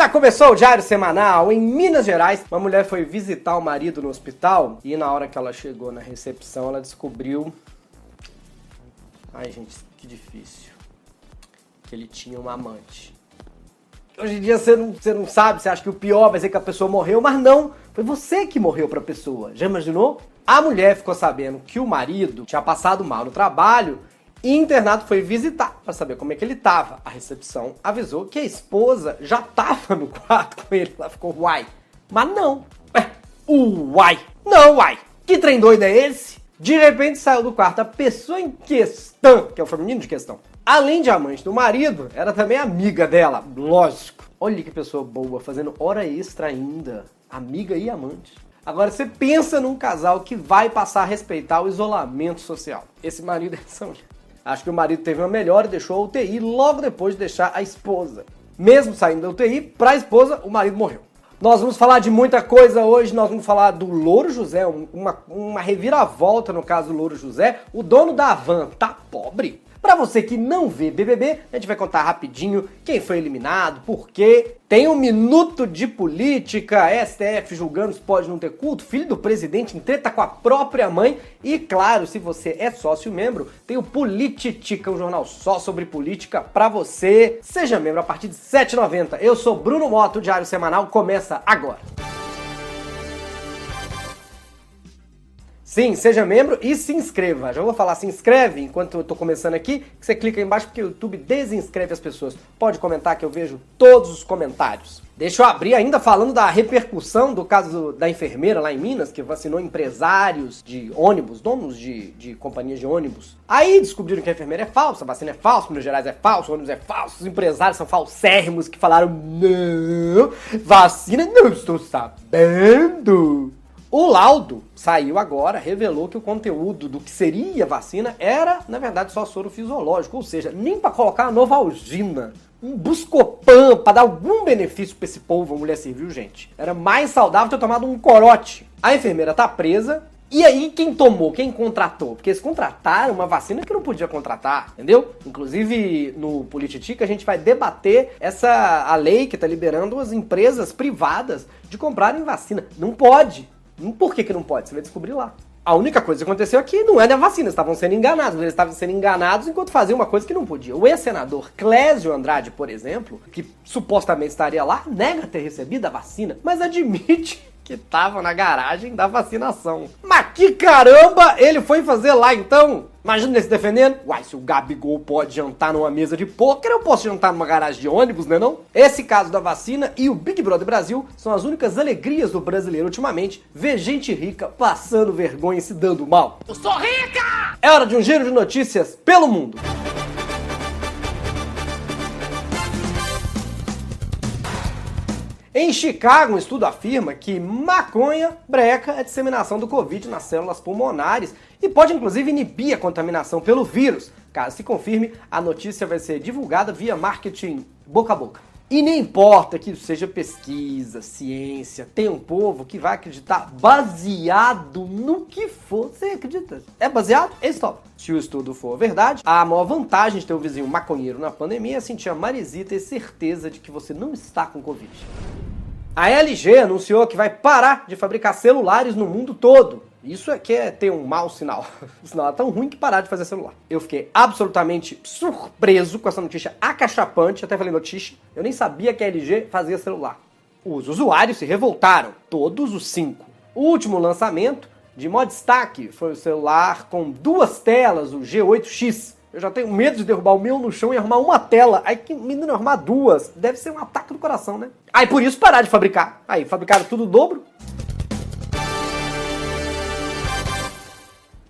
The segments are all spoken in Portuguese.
Já começou o diário semanal em Minas Gerais. Uma mulher foi visitar o marido no hospital e na hora que ela chegou na recepção, ela descobriu. Ai, gente, que difícil. Que ele tinha uma amante. Hoje em dia você não, você não sabe, você acha que o pior vai ser que a pessoa morreu, mas não. Foi você que morreu pra pessoa. Já imaginou? A mulher ficou sabendo que o marido tinha passado mal no trabalho e internado foi visitar para saber como é que ele tava. A recepção avisou que a esposa já tava no quarto com ele. Ela ficou, uai. Mas não. Ué, uai. Não, uai. Que trem doido é esse? De repente saiu do quarto a pessoa em questão, que é o feminino de questão. Além de amante do marido, era também amiga dela, lógico. Olha que pessoa boa, fazendo hora extra ainda. Amiga e amante. Agora você pensa num casal que vai passar a respeitar o isolamento social. Esse marido é essa mulher. Acho que o marido teve uma melhora e deixou a UTI logo depois de deixar a esposa. Mesmo saindo da UTI, para a esposa, o marido morreu. Nós vamos falar de muita coisa hoje. Nós vamos falar do Louro José, uma, uma reviravolta no caso do Louro José. O dono da van tá pobre? Para você que não vê BBB, a gente vai contar rapidinho quem foi eliminado, por quê. Tem um minuto de política, STF julgando se pode não ter culto, filho do presidente em treta com a própria mãe e, claro, se você é sócio membro, tem o Polititica, um jornal só sobre política para você. Seja membro a partir de R$ 7,90. Eu sou Bruno Moto, o Diário Semanal começa agora. Sim, seja membro e se inscreva. Já vou falar, se inscreve enquanto eu tô começando aqui, que você clica aí embaixo porque o YouTube desinscreve as pessoas. Pode comentar que eu vejo todos os comentários. Deixa eu abrir ainda falando da repercussão do caso da enfermeira lá em Minas, que vacinou empresários de ônibus, donos de, de companhias de ônibus. Aí descobriram que a enfermeira é falsa, a vacina é falsa, Minas Gerais é falso, o ônibus é falso, os empresários são falsérrimos que falaram: não, vacina não estou sabendo. O laudo saiu agora, revelou que o conteúdo do que seria vacina era, na verdade, só soro fisiológico, ou seja, nem para colocar a Novalgina, um Buscopan, para dar algum benefício para esse povo, a mulher serviu, gente. Era mais saudável ter tomado um corote. A enfermeira tá presa, e aí, quem tomou, quem contratou? Porque eles contrataram uma vacina que não podia contratar, entendeu? Inclusive, no Polititica, a gente vai debater essa a lei que está liberando as empresas privadas de comprarem vacina. Não pode. Por que, que não pode? Você vai descobrir lá. A única coisa que aconteceu aqui não é da vacina, eles estavam sendo enganados. Eles estavam sendo enganados enquanto faziam uma coisa que não podia. O ex-senador Clésio Andrade, por exemplo, que supostamente estaria lá, nega ter recebido a vacina, mas admite que estava na garagem da vacinação. Mas que caramba ele foi fazer lá então? Imagina ele se defendendo. Uai, se o Gabigol pode jantar numa mesa de pôquer, eu posso jantar numa garagem de ônibus, né não? Esse caso da vacina e o Big Brother Brasil são as únicas alegrias do brasileiro ultimamente ver gente rica passando vergonha e se dando mal. Eu sou rica! É hora de um giro de notícias pelo mundo. Em Chicago, um estudo afirma que maconha breca a disseminação do Covid nas células pulmonares e pode inclusive inibir a contaminação pelo vírus. Caso se confirme, a notícia vai ser divulgada via marketing boca a boca. E nem importa que seja pesquisa, ciência, tem um povo que vai acreditar baseado no que for. Você acredita? É baseado? É stop. Se o estudo for verdade, a maior vantagem de ter um vizinho maconheiro na pandemia é sentir a maresita e certeza de que você não está com Covid. A LG anunciou que vai parar de fabricar celulares no mundo todo. Isso é que é ter um mau sinal. O sinal é tão ruim que parar de fazer celular. Eu fiquei absolutamente surpreso com essa notícia acachapante. Até falei notícia. Eu nem sabia que a LG fazia celular. Os usuários se revoltaram, todos os cinco. O último lançamento, de maior destaque, foi o celular com duas telas, o G8X. Eu já tenho medo de derrubar o meu no chão e arrumar uma tela. Aí que menino arrumar duas. Deve ser um ataque do coração, né? Aí por isso parar de fabricar. Aí fabricaram tudo dobro.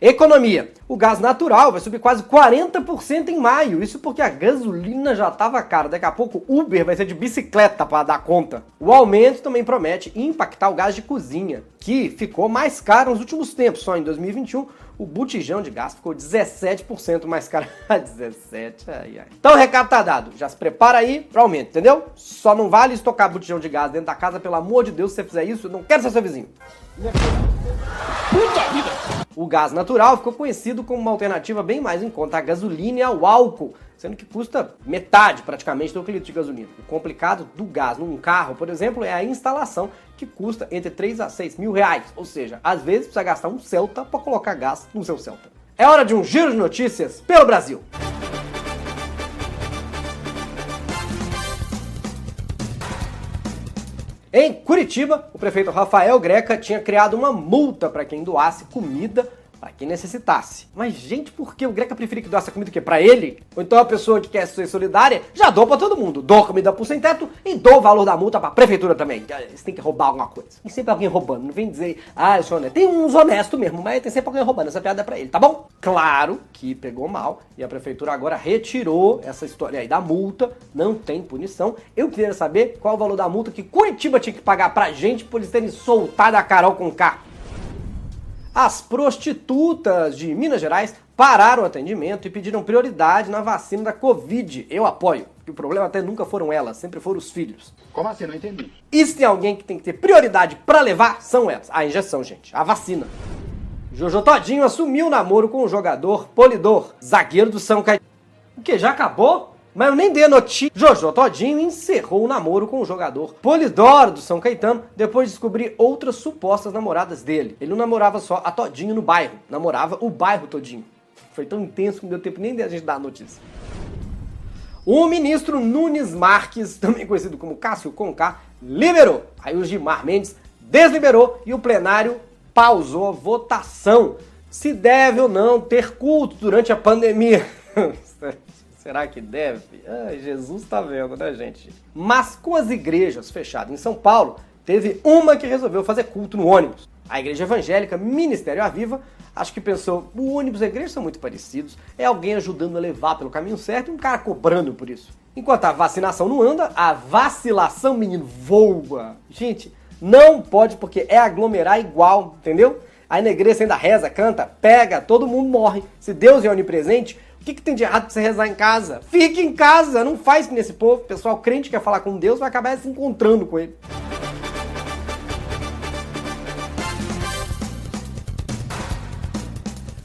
Economia. O gás natural vai subir quase 40% em maio. Isso porque a gasolina já estava cara. Daqui a pouco Uber vai ser de bicicleta para dar conta. O aumento também promete impactar o gás de cozinha, que ficou mais caro nos últimos tempos. Só em 2021 o botijão de gás ficou 17% mais caro. 17, ai, ai. Então o recado tá dado. Já se prepara aí pro aumento, entendeu? Só não vale estocar botijão de gás dentro da casa, pelo amor de Deus, se você fizer isso, eu não quero ser seu vizinho. Puta vida! O gás natural ficou conhecido como uma alternativa bem mais em conta à gasolina e ao álcool, sendo que custa metade praticamente do que litro de gasolina. O complicado do gás num carro, por exemplo, é a instalação, que custa entre 3 a 6 mil reais. Ou seja, às vezes precisa gastar um Celta para colocar gás no seu Celta. É hora de um giro de notícias pelo Brasil. Em Curitiba, o prefeito Rafael Greca tinha criado uma multa para quem doasse comida para quem necessitasse. Mas, gente, por que o Greca preferia que doasse a comida o quê? Pra ele? Ou então a pessoa que quer ser solidária já doa pra todo mundo. Doa comida pro sem teto e doa o valor da multa pra prefeitura também. Eles têm que roubar alguma coisa. E sempre alguém roubando. Não vem dizer, ah, sou honesto. Tem uns honestos mesmo, mas tem sempre alguém roubando. Essa piada é pra ele, tá bom? Claro que pegou mal e a prefeitura agora retirou essa história aí da multa. Não tem punição. Eu queria saber qual o valor da multa que Curitiba tinha que pagar pra gente por eles terem soltado a Carol com K. As prostitutas de Minas Gerais pararam o atendimento e pediram prioridade na vacina da Covid. Eu apoio, que o problema até nunca foram elas, sempre foram os filhos. Como assim? Não entendi. E se tem alguém que tem que ter prioridade para levar, são elas. A injeção, gente, a vacina. Jojo Todinho assumiu o namoro com o jogador Polidor, zagueiro do São Caetano. O que, já acabou? Mas eu nem dei a notícia. Jojo Todinho encerrou o namoro com o jogador Polidoro do São Caetano depois de descobrir outras supostas namoradas dele. Ele não namorava só a Todinho no bairro, namorava o bairro todinho. Foi tão intenso que não deu tempo nem de a gente dar a notícia. O ministro Nunes Marques, também conhecido como Cássio Conká, liberou. Aí o Gilmar Mendes desliberou e o plenário pausou a votação se deve ou não ter culto durante a pandemia. Será que deve? Jesus tá vendo, né, gente? Mas com as igrejas fechadas em São Paulo, teve uma que resolveu fazer culto no ônibus. A igreja evangélica Ministério Aviva, acho que pensou, o ônibus e a igreja são muito parecidos, é alguém ajudando a levar pelo caminho certo e um cara cobrando por isso. Enquanto a vacinação não anda, a vacilação, menino, voa. Gente, não pode porque é aglomerar igual, entendeu? Aí na igreja ainda reza, canta, pega, todo mundo morre. Se Deus é onipresente, o que, que tem de errado pra você rezar em casa? Fique em casa, não faz que nesse povo. O pessoal crente quer falar com Deus vai acabar se encontrando com ele.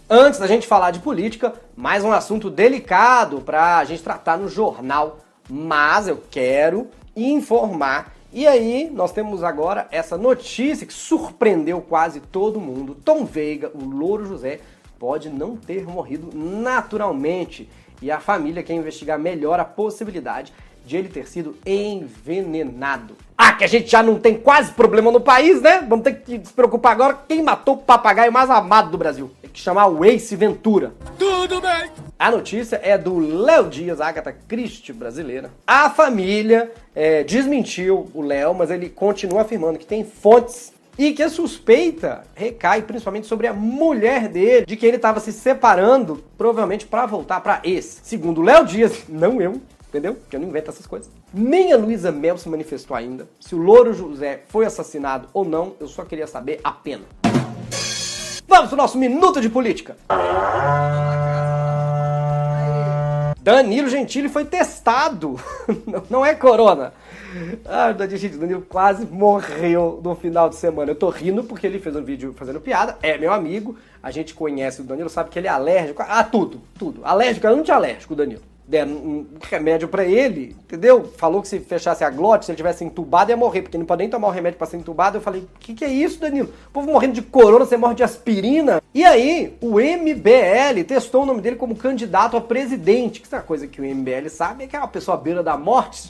Antes da gente falar de política, mais um assunto delicado para a gente tratar no jornal. Mas eu quero informar. E aí, nós temos agora essa notícia que surpreendeu quase todo mundo. Tom Veiga, o Louro José, pode não ter morrido naturalmente e a família quer investigar melhor a possibilidade de ele ter sido envenenado. Ah, que a gente já não tem quase problema no país, né? Vamos ter que se preocupar agora quem matou o papagaio mais amado do Brasil. Tem que chamar o Ace Ventura. Tudo bem! A notícia é do Léo Dias, Agatha Christie brasileira. A família é, desmentiu o Léo, mas ele continua afirmando que tem fontes e que a suspeita recai principalmente sobre a mulher dele, de que ele estava se separando, provavelmente para voltar para esse. Segundo Léo Dias, não eu, entendeu? Porque eu não invento essas coisas. Nem a Luísa Mel se manifestou ainda. Se o Louro José foi assassinado ou não, eu só queria saber a pena. Vamos pro nosso minuto de política. Danilo Gentili foi testado. Não é corona. Ah, gente, o Danilo quase morreu no final de semana. Eu tô rindo porque ele fez um vídeo fazendo piada. É meu amigo. A gente conhece o Danilo, sabe que ele é alérgico a tudo, tudo. Alérgico, anti-alérgico, Danilo deram um remédio para ele, entendeu? Falou que se fechasse a glote, se ele tivesse entubado, ia morrer, porque não pode nem tomar o remédio para ser entubado. Eu falei, o que, que é isso, Danilo? O povo morrendo de corona, você morre de aspirina. E aí, o MBL testou o nome dele como candidato a presidente, que é uma coisa que o MBL sabe, é que é uma pessoa à beira da morte.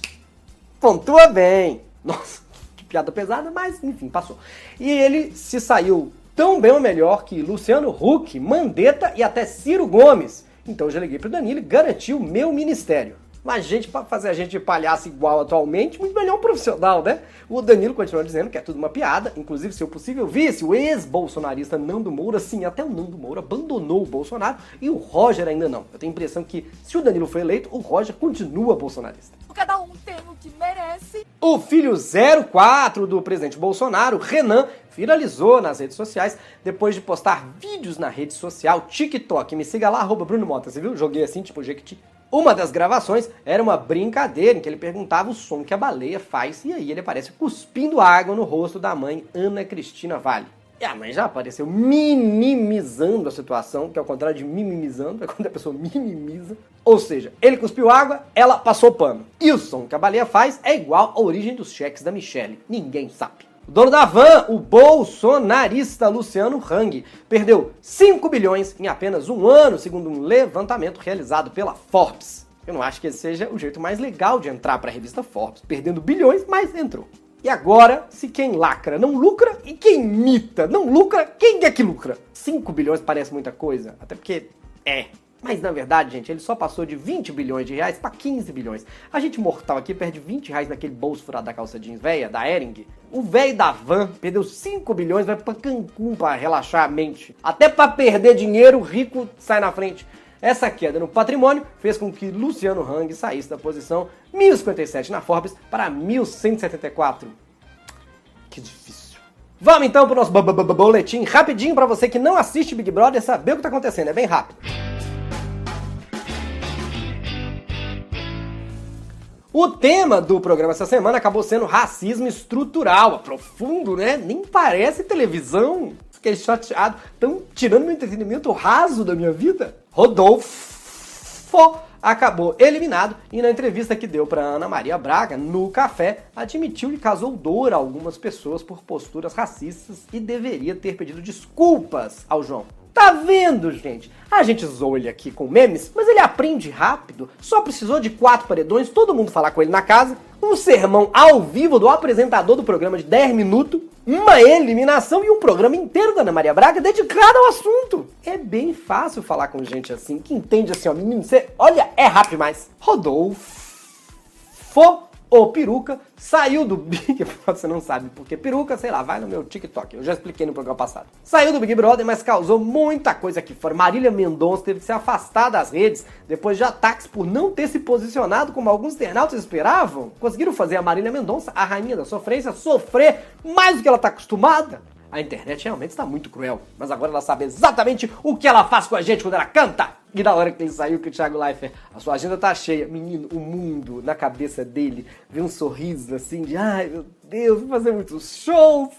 Pontua bem. Nossa, que piada pesada, mas enfim, passou. E ele se saiu tão bem ou melhor que Luciano Huck, Mandetta e até Ciro Gomes então eu já liguei pro Danilo e garantiu o meu ministério. Mas gente, para fazer a gente de palhaço igual atualmente, muito melhor um profissional, né? O Danilo continua dizendo que é tudo uma piada, inclusive, se eu possível, vice, o ex-bolsonarista Nando Moura, sim, até o Nando Moura abandonou o Bolsonaro e o Roger ainda não. Eu tenho a impressão que se o Danilo foi eleito, o Roger continua bolsonarista. Cada um tem o que merece. O filho 04 do presidente Bolsonaro, Renan, viralizou nas redes sociais depois de postar vídeos na rede social TikTok. Me siga lá, arroba Bruno Mota, você viu? Joguei assim, tipo Jequiti. Uma das gravações era uma brincadeira em que ele perguntava o som que a baleia faz e aí ele aparece cuspindo água no rosto da mãe Ana Cristina Vale. E a mãe já apareceu minimizando a situação, que é o contrário de minimizando, é quando a pessoa minimiza. Ou seja, ele cuspiu água, ela passou pano. E o som que a baleia faz é igual à origem dos cheques da Michelle. Ninguém sabe. O dono da van, o bolsonarista Luciano Hang, perdeu 5 bilhões em apenas um ano, segundo um levantamento realizado pela Forbes. Eu não acho que esse seja o jeito mais legal de entrar para a revista Forbes, perdendo bilhões, mas entrou. E agora, se quem lacra não lucra e quem imita não lucra, quem é que lucra? 5 bilhões parece muita coisa, até porque é. Mas na verdade, gente, ele só passou de 20 bilhões de reais para 15 bilhões. A gente mortal aqui perde 20 reais naquele bolso furado da calça jeans velha, da Ering. O velho da van perdeu 5 bilhões, vai para Cancún para relaxar a mente. Até para perder dinheiro, o rico sai na frente. Essa queda no patrimônio fez com que Luciano Hang saísse da posição 1057 na Forbes para 1174. Que difícil. Vamos então para o nosso boletim rapidinho para você que não assiste Big Brother saber o que está acontecendo. É bem rápido. O tema do programa essa semana acabou sendo racismo estrutural, profundo, né? Nem parece televisão. Fiquei chateado. Estão tirando meu entretenimento raso da minha vida. Rodolfo acabou eliminado e na entrevista que deu para Ana Maria Braga no café admitiu que causou dor a algumas pessoas por posturas racistas e deveria ter pedido desculpas ao João. Tá vendo, gente? A gente zoou ele aqui com memes, mas ele aprende rápido. Só precisou de quatro paredões, todo mundo falar com ele na casa, um sermão ao vivo do apresentador do programa de 10 minutos, uma eliminação e um programa inteiro da Ana Maria Braga dedicado ao assunto. É bem fácil falar com gente assim, que entende assim, ó, menino, você, olha, é rápido mais. Rodolfo o peruca saiu do Big Você não sabe porque peruca, sei lá, vai no meu TikTok. Eu já expliquei no programa passado. Saiu do Big Brother, mas causou muita coisa aqui fora. Marília Mendonça teve que se afastar das redes depois de ataques por não ter se posicionado como alguns internautas esperavam. Conseguiram fazer a Marília Mendonça, a rainha da sofrência, sofrer mais do que ela está acostumada. A internet realmente está muito cruel, mas agora ela sabe exatamente o que ela faz com a gente quando ela canta. E na hora que ele saiu, que o Thiago Leifert, a sua agenda tá cheia. Menino, o mundo na cabeça dele vê um sorriso assim de ai meu Deus, vou fazer muitos shows,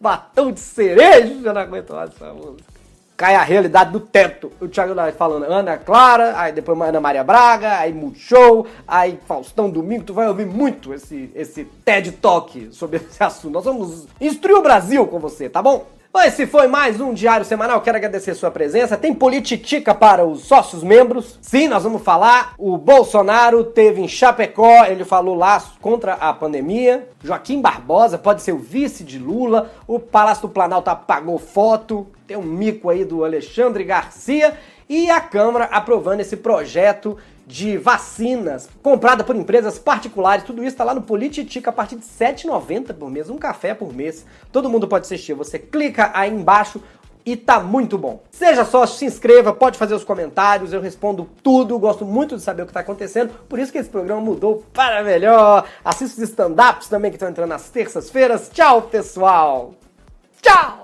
batom de cereja, já não aguento mais essa música cai a realidade do teto. O Thiago falando Ana Clara, aí depois Ana Maria Braga, aí Multishow, aí Faustão Domingo. Tu vai ouvir muito esse, esse TED Talk sobre esse assunto. Nós vamos instruir o Brasil com você, tá bom? Esse foi mais um Diário Semanal. Quero agradecer sua presença. Tem politica para os sócios membros. Sim, nós vamos falar. O Bolsonaro teve em Chapecó, ele falou lá contra a pandemia. Joaquim Barbosa pode ser o vice de Lula. O Palácio do Planalto apagou foto. Tem um mico aí do Alexandre Garcia. E a Câmara aprovando esse projeto de vacinas comprada por empresas particulares. Tudo isso está lá no Polititica a partir de R$ 7,90 por mês, um café por mês. Todo mundo pode assistir. Você clica aí embaixo e tá muito bom. Seja só, se inscreva, pode fazer os comentários, eu respondo tudo, gosto muito de saber o que tá acontecendo, por isso que esse programa mudou para melhor. Assista os stand-ups também que estão entrando nas terças-feiras. Tchau, pessoal! Tchau!